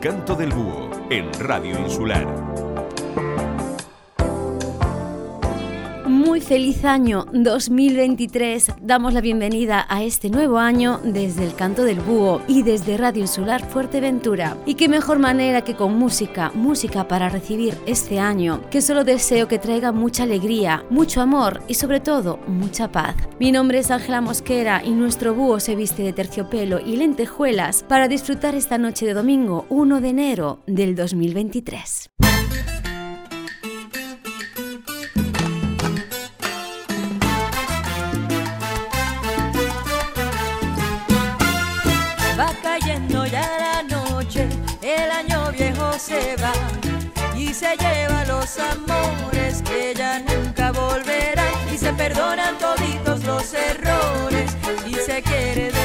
Canto del búho en Radio Insular. feliz año 2023. Damos la bienvenida a este nuevo año desde el Canto del Búho y desde Radio Insular Fuerteventura. Y qué mejor manera que con música, música para recibir este año, que solo deseo que traiga mucha alegría, mucho amor y sobre todo mucha paz. Mi nombre es Ángela Mosquera y nuestro búho se viste de terciopelo y lentejuelas para disfrutar esta noche de domingo 1 de enero del 2023. y se lleva los amores que ya nunca volverán y se perdonan toditos los errores y se quiere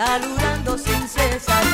saludando sin cesar.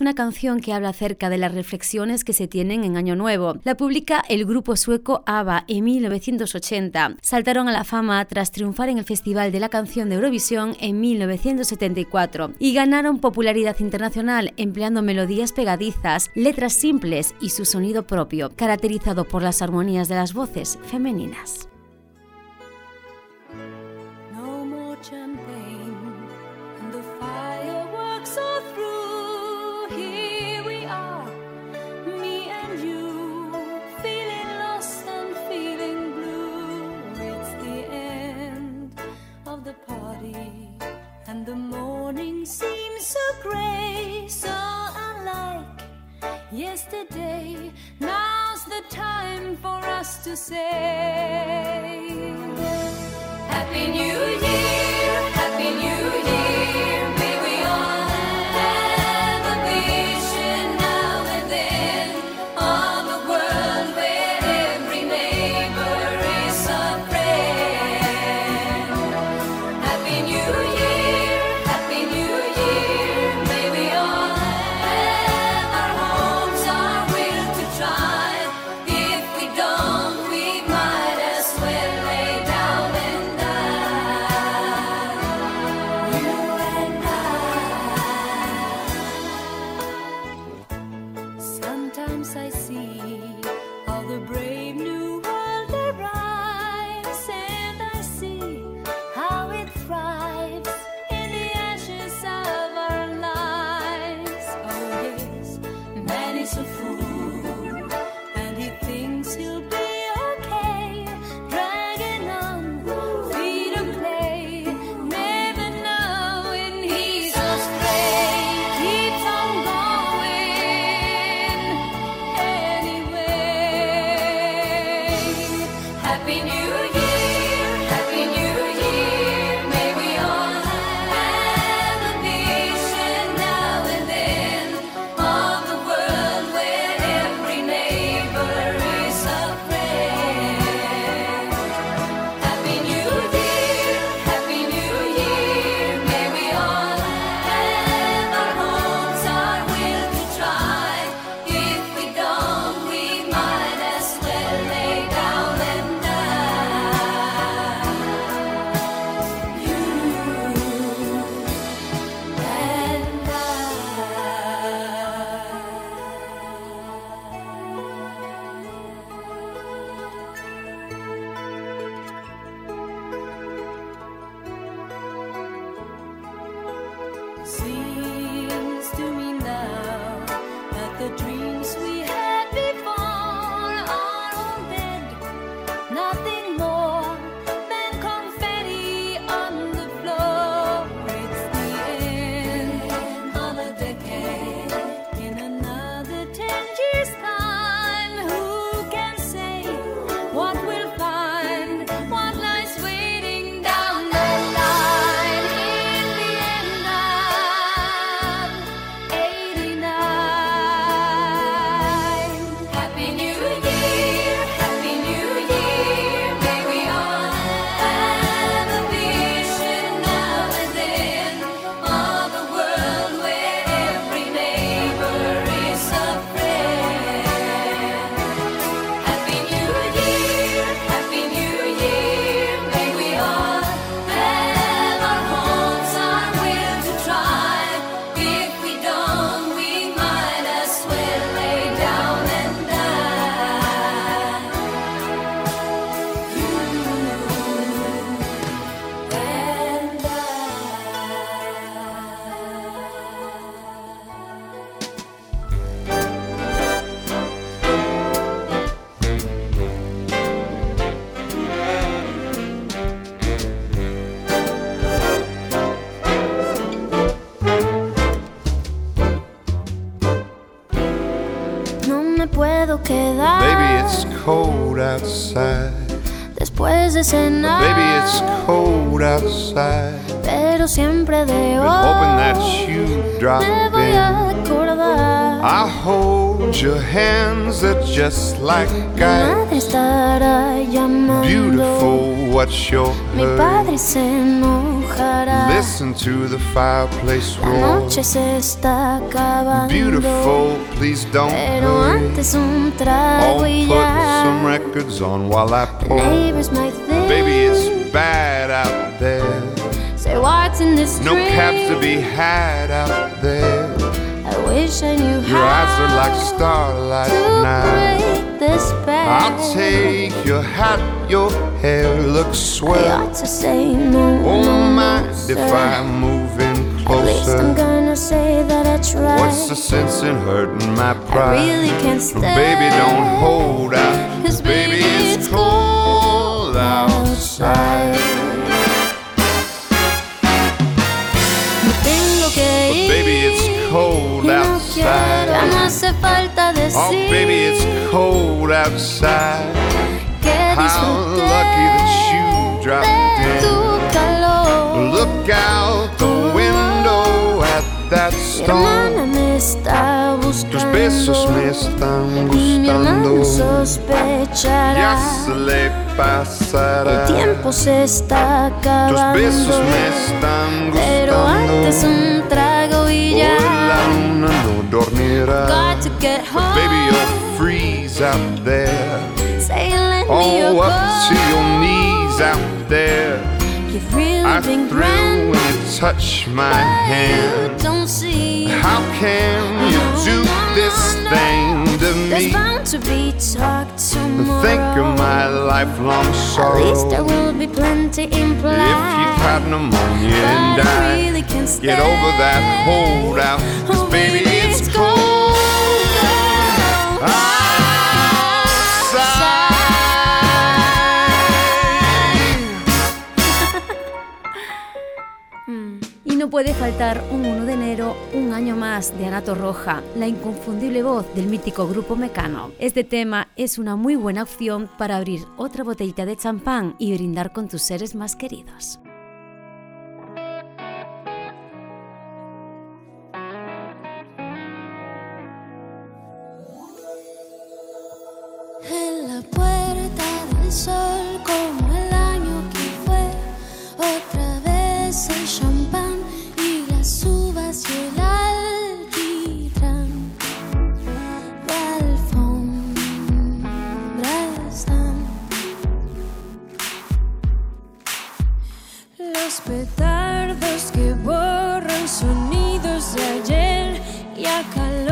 una canción que habla acerca de las reflexiones que se tienen en Año Nuevo. La publica el grupo sueco ABBA en 1980. Saltaron a la fama tras triunfar en el Festival de la Canción de Eurovisión en 1974 y ganaron popularidad internacional empleando melodías pegadizas, letras simples y su sonido propio, caracterizado por las armonías de las voces femeninas. seems so gray, so unlike yesterday. Now's the time for us to say Happy New Year, Happy New Year. Cold outside. después de cenar. Baby, it's cold outside. Pero siempre de Been hoping that hoy you drop me voy a acordar. I hold your hands, they're just like Madre ice. estará llamando. Beautiful, what's your Mi padre se. Listen to the fireplace La roar. noche se está acabando. Beautiful, please don't Pero hurry. antes un trago y put some records on while I pour. neighbors might think. Baby, it's bad out there. Say what's in this No drink? cabs to be had out there. I wish I knew Your eyes are like starlight to now. break spell. I'll take your hat, your hair looks I swell. ought to say no. Won't no, oh, no, mind sir. if I move in At least I'm gonna say that I tried. What's the sense in hurting my pride? I really can't stay. Baby, don't hold out. 'Cause baby, it's cold outside. But baby, it's cold outside. quiero más hace falta decir Oh, baby, it's cold outside. How lucky that you. Look out the window at that buscando. Tus besos me están gustando. Ya se le El pasará. tiempo se está acabando. están Pero antes gustando. un trago y Hoy la ya. luna no dormirá. Home. Baby, you'll freeze out there. Oh, up to your knees out there. You've really I been thrill when you touch my hand. Don't see. How can you do this thing to There's me? bound to be talk tomorrow. Think of my lifelong sorrow. At least there will be plenty implied. If you caught pneumonia and but I died, really get over that holdout. Cause Oh, baby, it's cold outside. No puede faltar un 1 de enero, un año más de Anato Roja, la inconfundible voz del mítico grupo Mecano. Este tema es una muy buena opción para abrir otra botellita de champán y brindar con tus seres más queridos. En la puerta del sol Petardos que borran sonidos de ayer y acaloran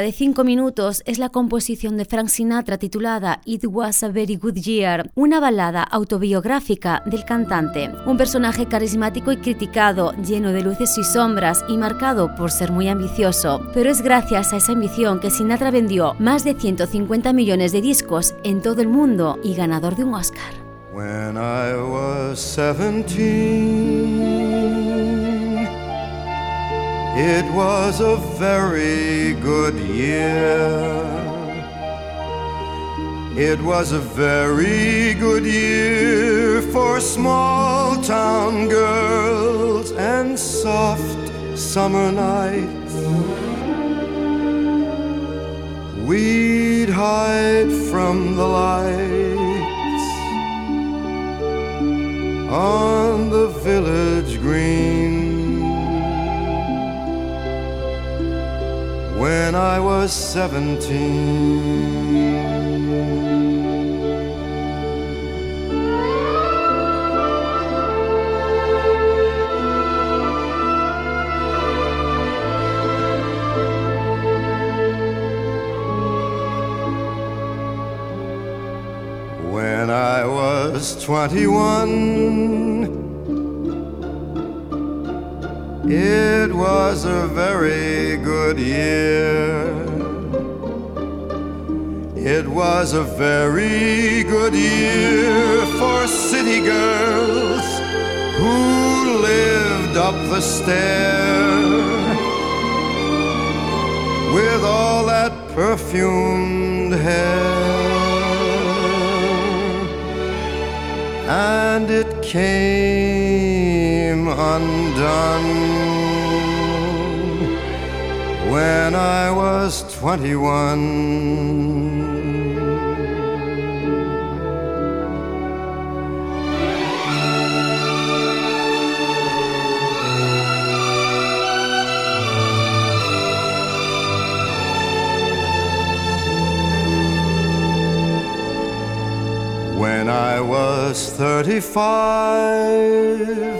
De cinco minutos es la composición de Frank Sinatra titulada It Was a Very Good Year, una balada autobiográfica del cantante. Un personaje carismático y criticado, lleno de luces y sombras y marcado por ser muy ambicioso. Pero es gracias a esa ambición que Sinatra vendió más de 150 millones de discos en todo el mundo y ganador de un Oscar. When I was 17 It was a very good year. It was a very good year for small town girls and soft summer nights. We'd hide from the lights on when I was seventeen. When I was twenty-one. It was a very good year. It was a very good year for city girls who lived up the stair with all that perfumed hair. And it came undone when I was 21. When I was 35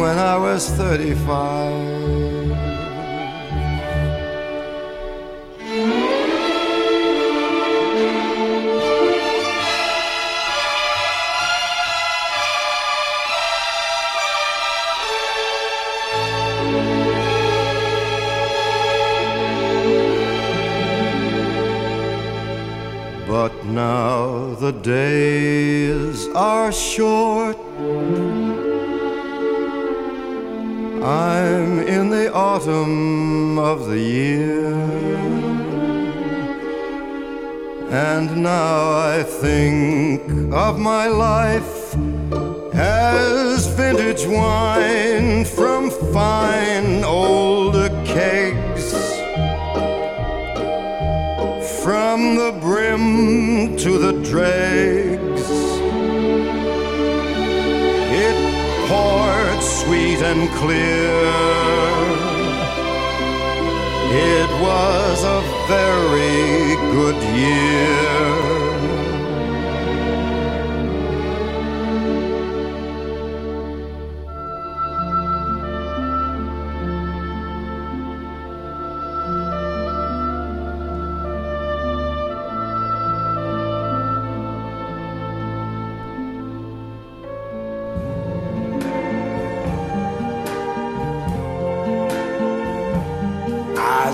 when I was 35. But now the days are short. I'm in the autumn of the year. And now I think of my life as vintage wine from fine older kegs. From the brim to the dregs, it poured sweet and clear. It was a very good year.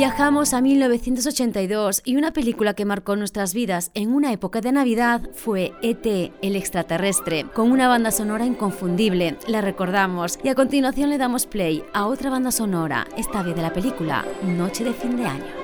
Viajamos a 1982 y una película que marcó nuestras vidas en una época de Navidad fue ET, el extraterrestre, con una banda sonora inconfundible, la recordamos y a continuación le damos play a otra banda sonora, esta vez de la película Noche de fin de año.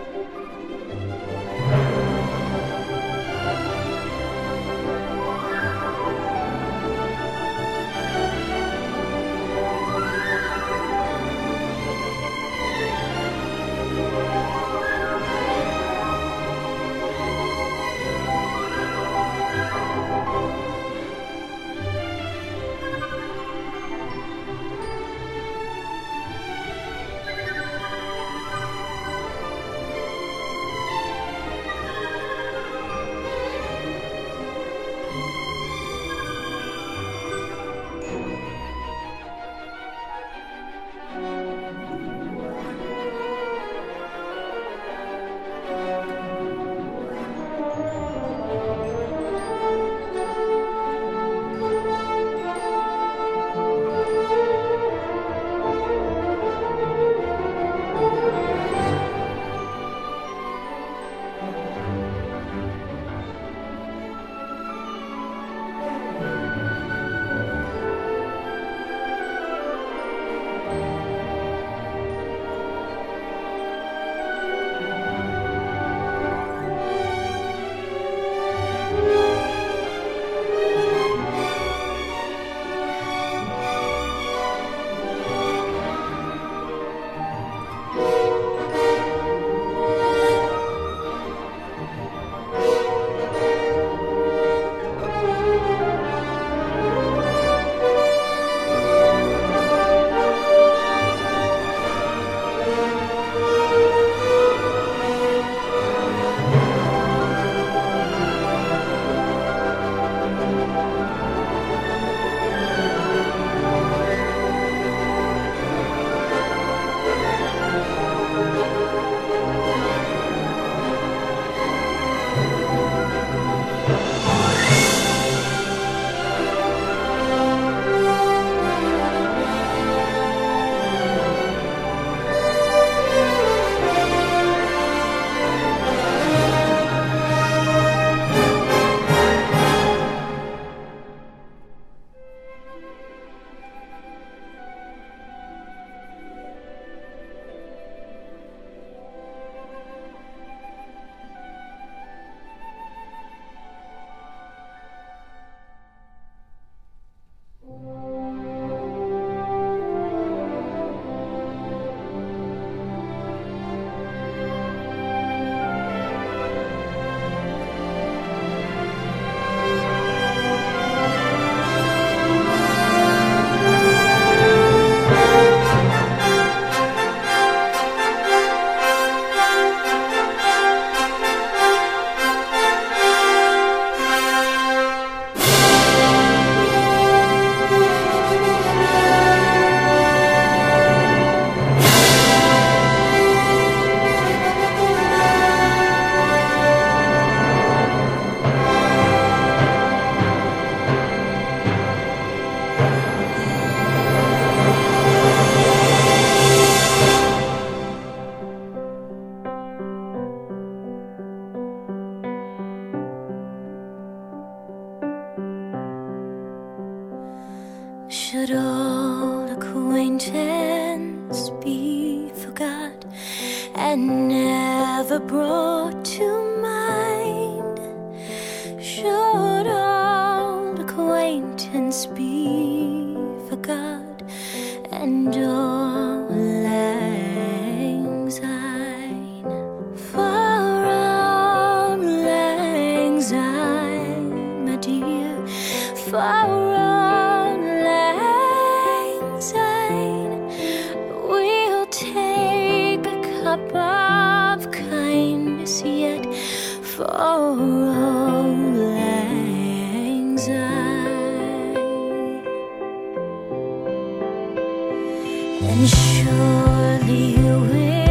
And surely you will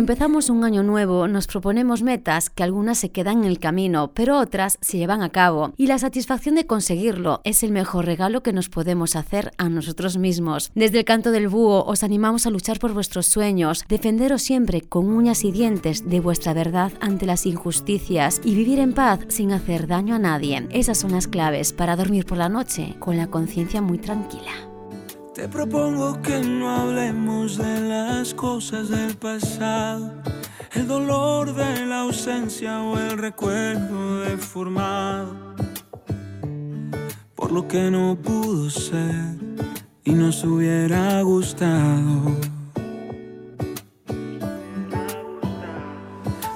Cuando empezamos un año nuevo nos proponemos metas que algunas se quedan en el camino, pero otras se llevan a cabo. Y la satisfacción de conseguirlo es el mejor regalo que nos podemos hacer a nosotros mismos. Desde el canto del búho os animamos a luchar por vuestros sueños, defenderos siempre con uñas y dientes de vuestra verdad ante las injusticias y vivir en paz sin hacer daño a nadie. Esas son las claves para dormir por la noche con la conciencia muy tranquila. Te propongo que no hablemos de las cosas del pasado, el dolor de la ausencia o el recuerdo deformado, por lo que no pudo ser y nos hubiera gustado.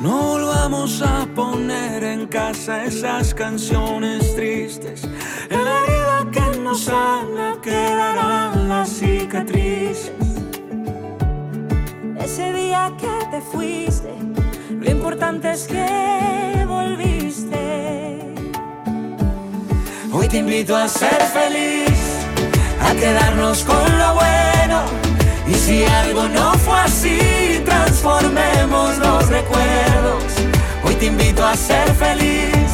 No volvamos a poner en casa esas canciones tristes. En la herida que nos sana quedarán las cicatrices. Ese día que te fuiste, lo importante es que volviste. Hoy te invito a ser feliz, a quedarnos con lo bueno. Y si algo no fue así, transformemos los recuerdos. Hoy te invito a ser feliz,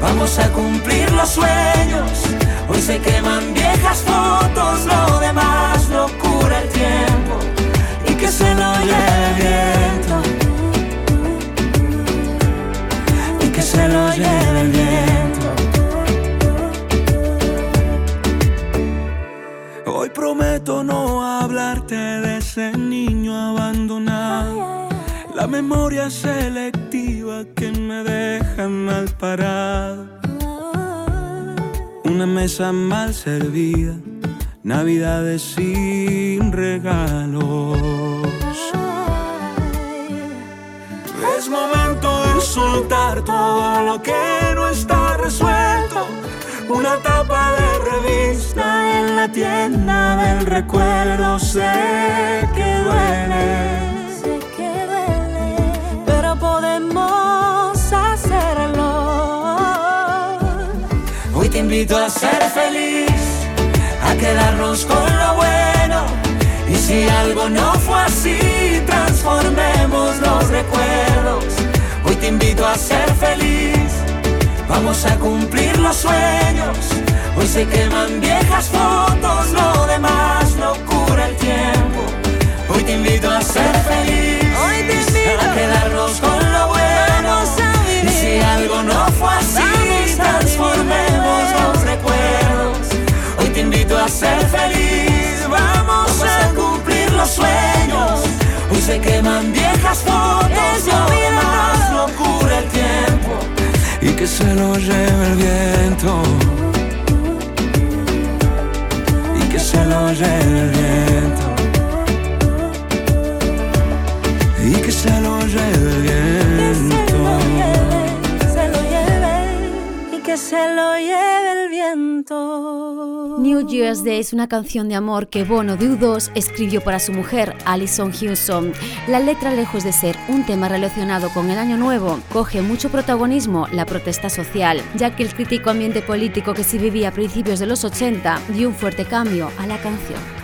vamos a cumplir los sueños. Hoy se queman viejas fotos, lo demás lo cura el tiempo. Y que se lo lleve el viento. Y que se lo lleve el viento. Hoy prometo no ese niño abandonado. La memoria selectiva que me deja mal parado. Una mesa mal servida, navidades sin regalos. Es momento de soltar todo lo que no está. Una tapa de revista en la tienda del recuerdo. Sé que duele. Sé que duele, pero podemos hacerlo. Hoy te invito a ser feliz, a quedarnos con lo bueno. Y si algo no fue así, transformemos los recuerdos. Hoy te invito a ser feliz, vamos a cumplir los sueños. Hoy se queman viejas fotos, lo demás no cura el tiempo. Hoy te invito a ser feliz, Hoy te invito a quedarnos con se lo lleve el viento. Y que se lo lleve el viento. Es una canción de amor que Bono de U2 escribió para su mujer, Alison Hewson. La letra, lejos de ser un tema relacionado con el Año Nuevo, coge mucho protagonismo la protesta social, ya que el crítico ambiente político que se vivía a principios de los 80 dio un fuerte cambio a la canción.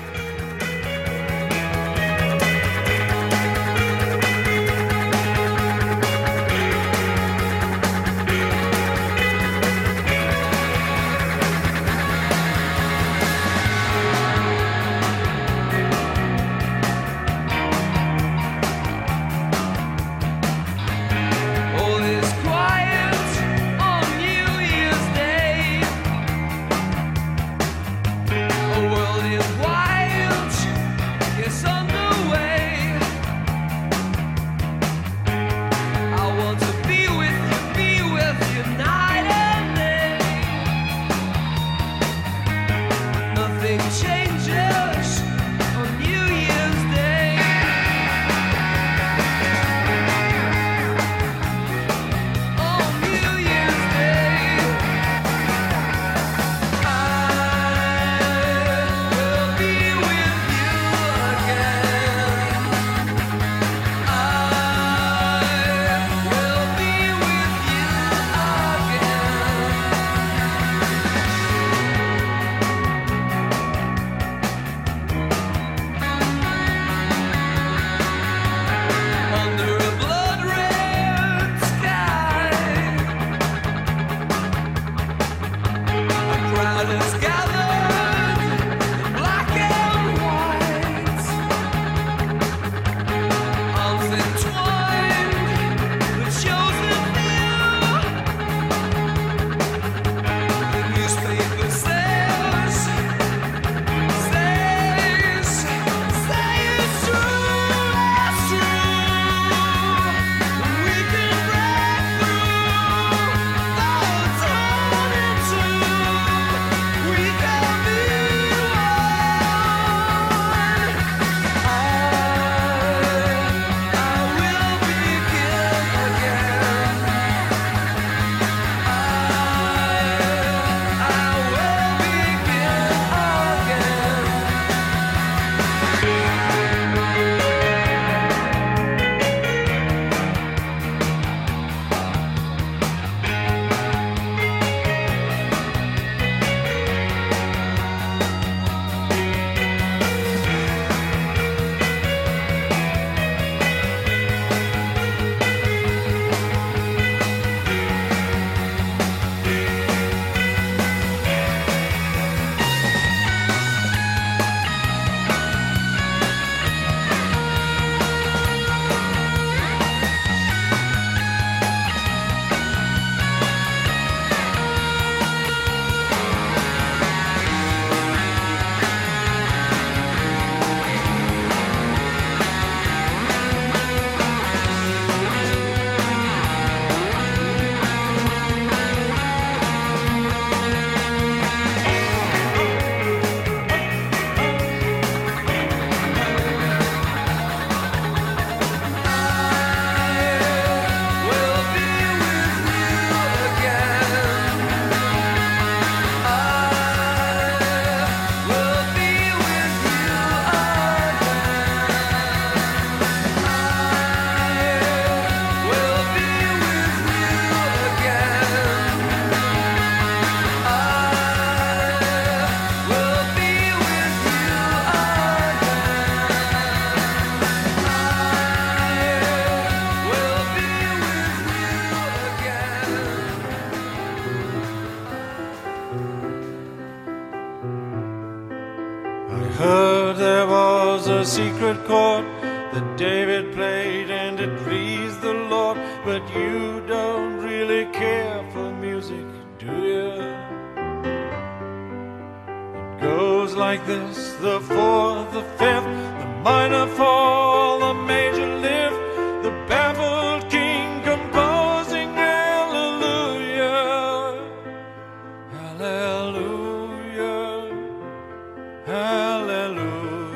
Hallelujah,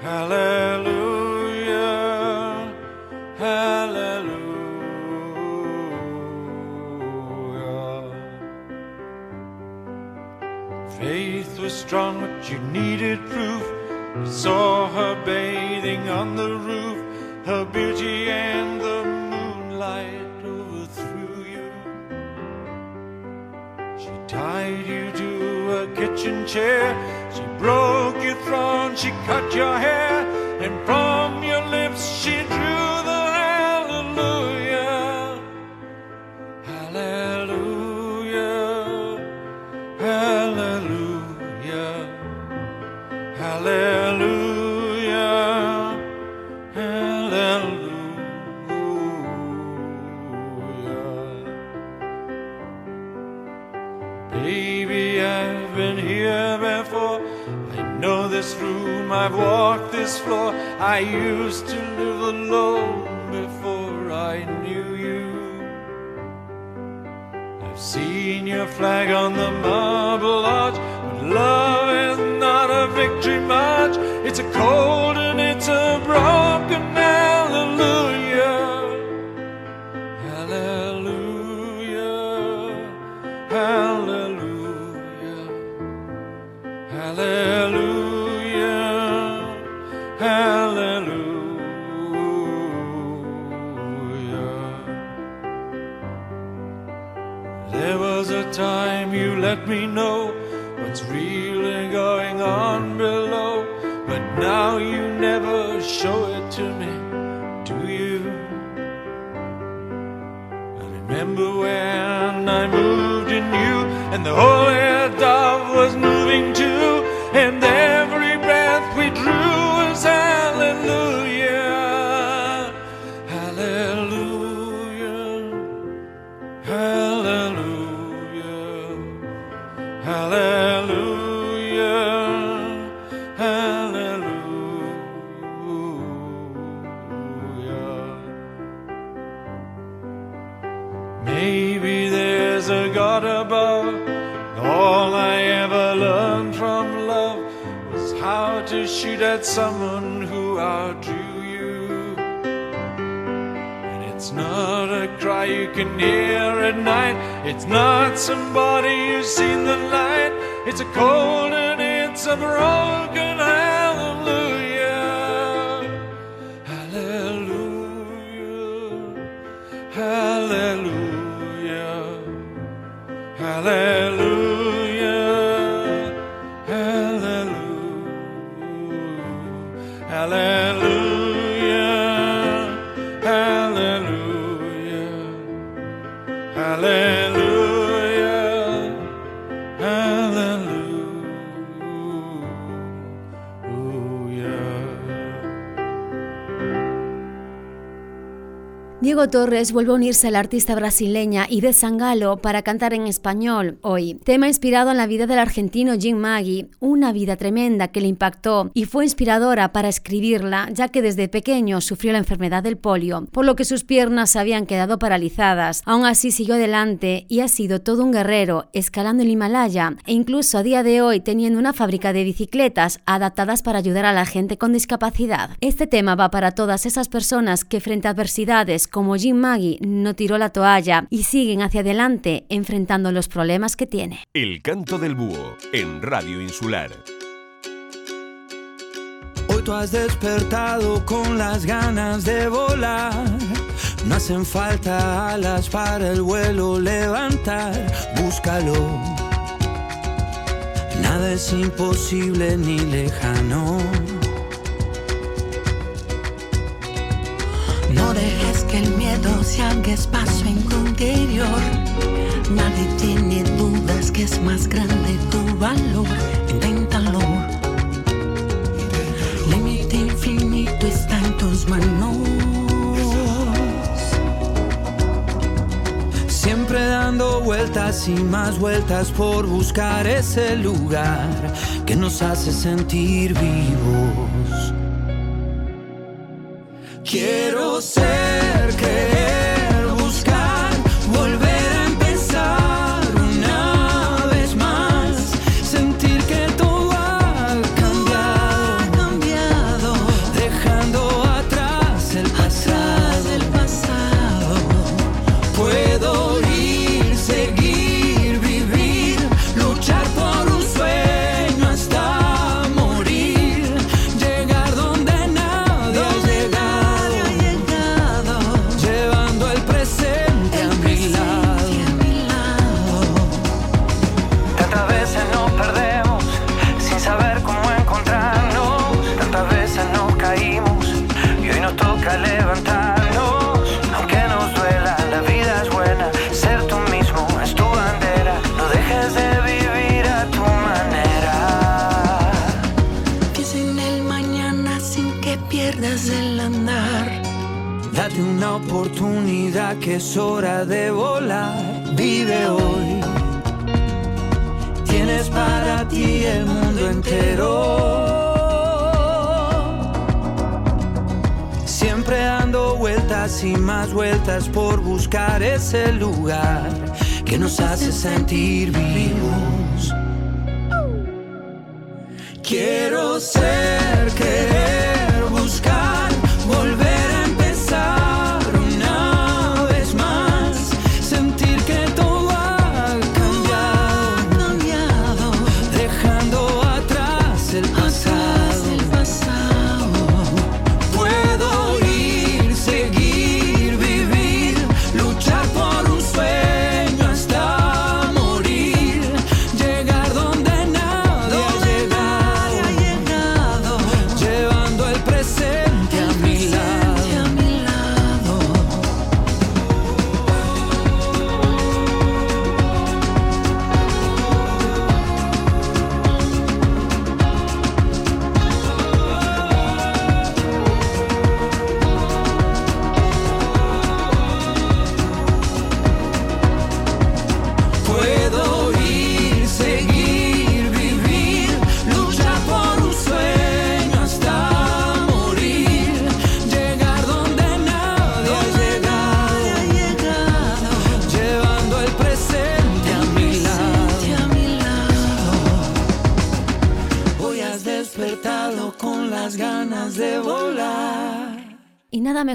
hallelujah, hallelujah. Faith was strong, but you needed proof. You saw her bathing on the roof, her beauty and kitchen chair, she broke your throne, she cut your hair, this floor. I used to live alone before I knew you. I've seen your flag on the marble arch, but love is not a victory march. It's a cold and it's a broken on below, but now you never show it to me, do you? I remember when I moved in you, and the holy dove was at someone who outdrew you. And it's not a cry you can hear at night. It's not somebody who's seen the light. It's a cold and it's a broken hallelujah. Hallelujah. Hallelujah. Hallelujah. Torres vuelve a unirse a la artista brasileña Ide Sangalo para cantar en español hoy. Tema inspirado en la vida del argentino Jim Maggie, una vida tremenda que le impactó y fue inspiradora para escribirla, ya que desde pequeño sufrió la enfermedad del polio, por lo que sus piernas habían quedado paralizadas. Aún así siguió adelante y ha sido todo un guerrero, escalando el Himalaya e incluso a día de hoy teniendo una fábrica de bicicletas adaptadas para ayudar a la gente con discapacidad. Este tema va para todas esas personas que frente a adversidades como Jim Maggie no tiró la toalla y siguen hacia adelante enfrentando los problemas que tiene. El canto del búho en Radio Insular. Hoy tú has despertado con las ganas de volar. No hacen falta alas para el vuelo levantar. Búscalo. Nada es imposible ni lejano. No dejes que el miedo se haga espacio en tu interior. Nadie tiene dudas que es más grande tu valor. Inténtalo. Límite infinito está en tus manos. Siempre dando vueltas y más vueltas por buscar ese lugar que nos hace sentir vivos. Quiero ser que sentirmi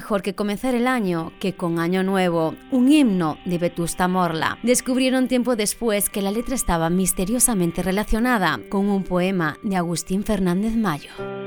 mejor que comenzar el año que con Año Nuevo, un himno de Vetusta Morla. Descubrieron tiempo después que la letra estaba misteriosamente relacionada con un poema de Agustín Fernández Mayo.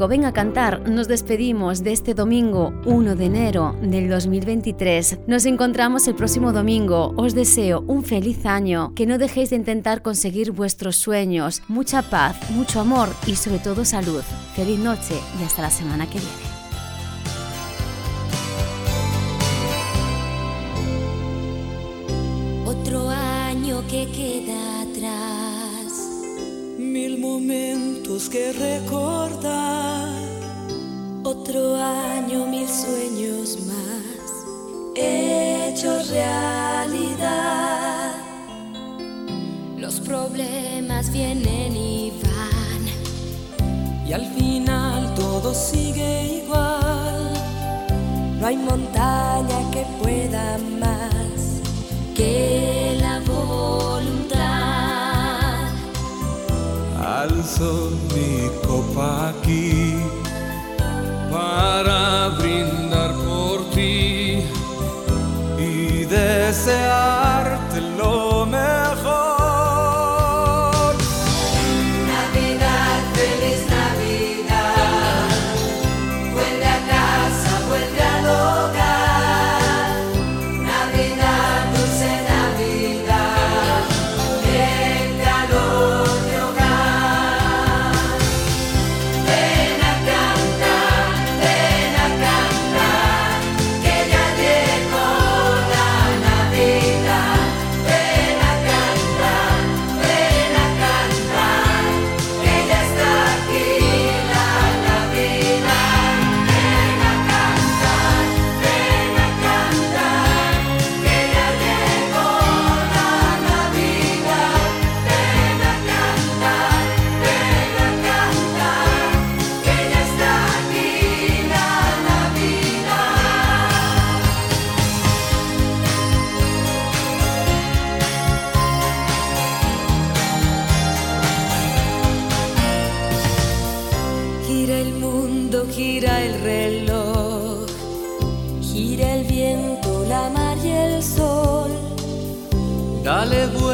Villancico Ven a cantar nos despedimos de este domingo 1 de enero del 2023. Nos encontramos el próximo domingo. Os deseo un feliz año, que no dejéis de intentar conseguir vuestros sueños, mucha paz, mucho amor y sobre todo salud. Feliz noche y hasta la semana que viene. Vienen y van. Y al final todo sigue igual. No hay montaña que pueda más que la voluntad. Alzo mi copa aquí para Dale vuelta.